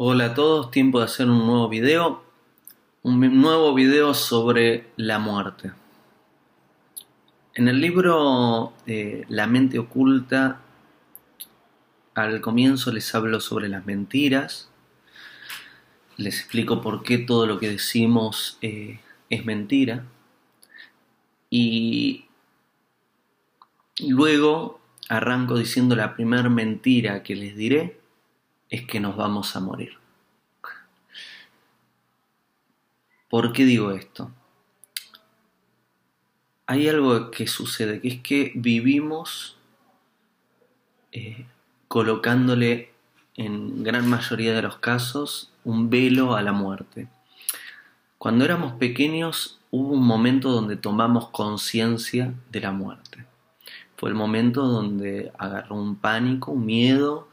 Hola a todos, tiempo de hacer un nuevo video, un nuevo video sobre la muerte. En el libro eh, La mente oculta, al comienzo les hablo sobre las mentiras, les explico por qué todo lo que decimos eh, es mentira y luego arranco diciendo la primera mentira que les diré es que nos vamos a morir. ¿Por qué digo esto? Hay algo que sucede, que es que vivimos eh, colocándole en gran mayoría de los casos un velo a la muerte. Cuando éramos pequeños hubo un momento donde tomamos conciencia de la muerte. Fue el momento donde agarró un pánico, un miedo,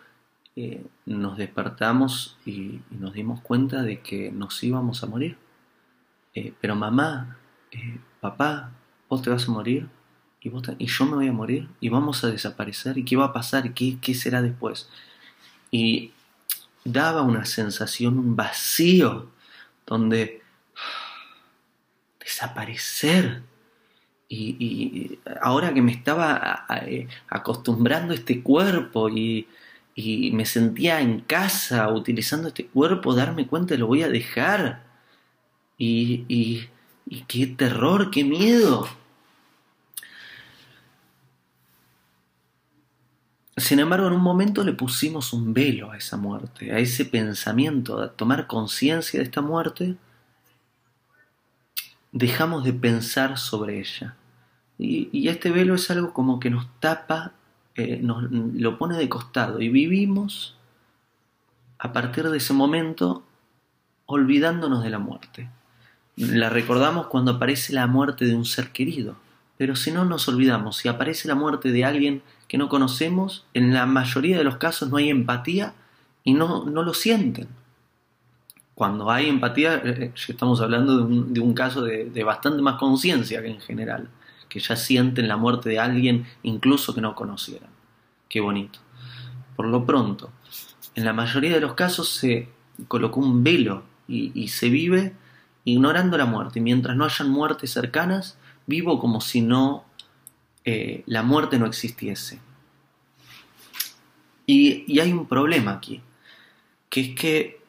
eh, nos despertamos y, nos dimos cuenta de que nos íbamos a morir. Eh, pero mamá, eh, papá, vos te vas a morir y, vos y yo me voy a morir y vamos a desaparecer y qué va a pasar y qué, qué será después. Y daba una sensación, un vacío, donde desaparecer. Y, y, ahora que me estaba acostumbrando a este cuerpo y, y me sentía en casa utilizando este cuerpo, darme cuenta, lo voy a dejar. Y, y, y qué terror, qué miedo. Sin embargo, en un momento le pusimos un velo a esa muerte, a ese pensamiento, a tomar conciencia de esta muerte, dejamos de pensar sobre ella. Y, y, este velo es algo como que nos tapa eh, nos lo pone de costado y vivimos a partir de ese momento olvidándonos de la muerte. La recordamos cuando aparece la muerte de un ser querido, pero si no nos olvidamos, si aparece la muerte de alguien que no conocemos, en la mayoría de los casos no hay empatía y no, no lo sienten. Cuando hay empatía, eh, eh, estamos hablando de un, de un caso de, de bastante más conciencia que en general que ya sienten la muerte de alguien incluso que no conocieran. Qué bonito. Por lo pronto, en la mayoría de los casos se colocó un velo y, se vive ignorando la muerte. Y mientras no hayan muertes cercanas, vivo como si no eh, la muerte no existiese. Y, y hay un problema aquí, que es que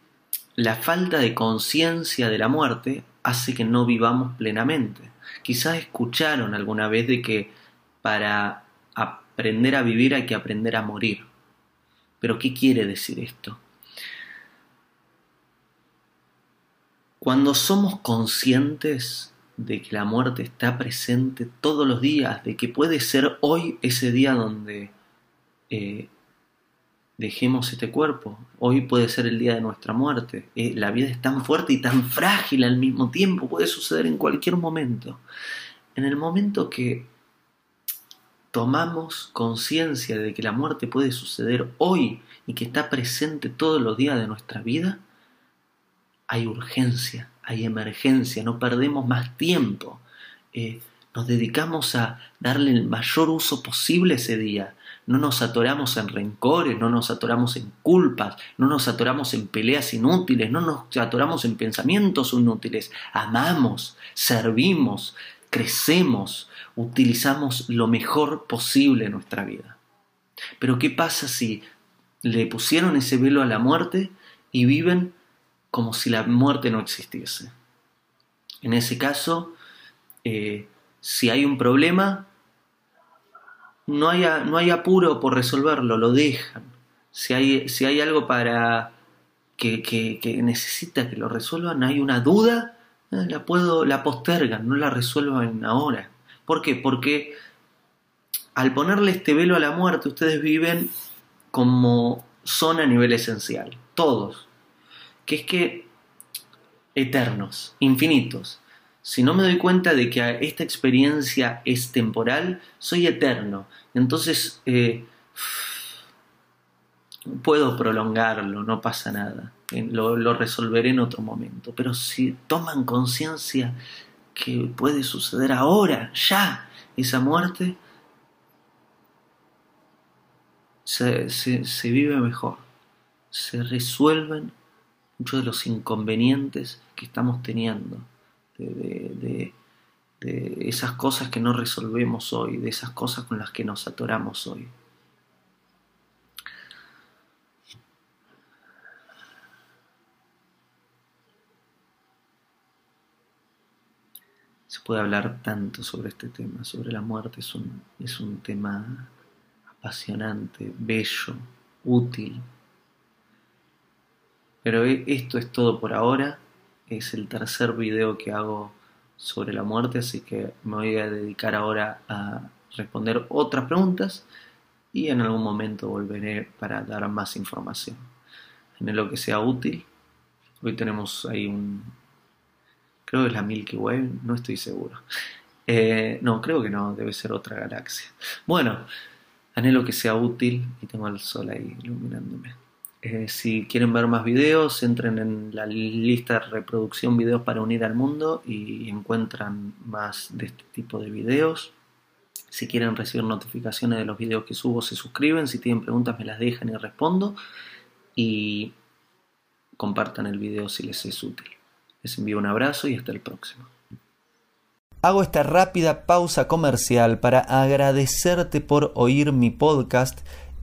la falta de conciencia de la muerte hace que no vivamos plenamente. Quizás escucharon alguna vez de que para aprender a vivir hay que aprender a morir. Pero ¿qué quiere decir esto? Cuando somos conscientes de que la muerte está presente todos los días, de que puede ser hoy ese día donde eh, dejemos este cuerpo, hoy puede ser el día de nuestra muerte, eh, la vida es tan fuerte y tan frágil al mismo tiempo, puede suceder en cualquier momento. En el momento que tomamos conciencia de que la muerte puede suceder hoy y que está presente todos los días de nuestra vida, hay urgencia, hay emergencia, no perdemos más tiempo. Eh, nos dedicamos a darle el mayor uso posible ese día. No nos atoramos en rencores, no nos atoramos en culpas, no nos atoramos en peleas inútiles, no nos atoramos en pensamientos inútiles. Amamos, servimos, crecemos, utilizamos lo mejor posible en nuestra vida. Pero ¿qué pasa si le pusieron ese velo a la muerte y viven como si la muerte no existiese? En ese caso, eh, si hay un problema, no hay, no hay apuro por resolverlo, lo dejan. Si hay, si hay algo para que, que necesita que lo resuelvan, hay una duda, Ah, la puedo, la postergan, no la resuelvan ahora. ¿Por qué? Porque al ponerle este velo a la muerte, ustedes viven como son a nivel esencial, todos. Que es que eternos, infinitos. Si no me doy cuenta de que esta experiencia es temporal, soy eterno. Entonces eh, puedo prolongarlo, no pasa nada lo, resolveré en otro momento. Pero si toman conciencia que puede suceder ahora, ya, esa muerte, se, se, vive mejor, se resuelven muchos de los inconvenientes que estamos teniendo, de, de esas cosas que no resolvemos hoy, de esas cosas con las que nos atoramos hoy. Se puede hablar tanto sobre este tema, sobre la muerte, es un, es un tema apasionante, bello, útil. Pero e, esto es todo por ahora, es el tercer video que hago sobre la muerte, así que me voy a dedicar ahora a responder otras preguntas y en algún momento volveré para dar más información. En lo que sea útil, hoy tenemos ahí un, creo que es la Milky Way, no estoy seguro. Eh, no, creo que no, debe ser otra galaxia. Bueno, anhelo que sea útil y tengo el sol ahí iluminándome. Eh, si quieren ver más videos, entren en la lista de reproducción videos para unir al mundo y encuentran más de este tipo de videos. Si quieren recibir notificaciones de los videos que subo, se suscriben. Si tienen preguntas, me las dejan y respondo. Y compartan el video si les es útil. Les envío un abrazo y hasta el próximo. Hago esta rápida pausa comercial para agradecerte por oír mi podcast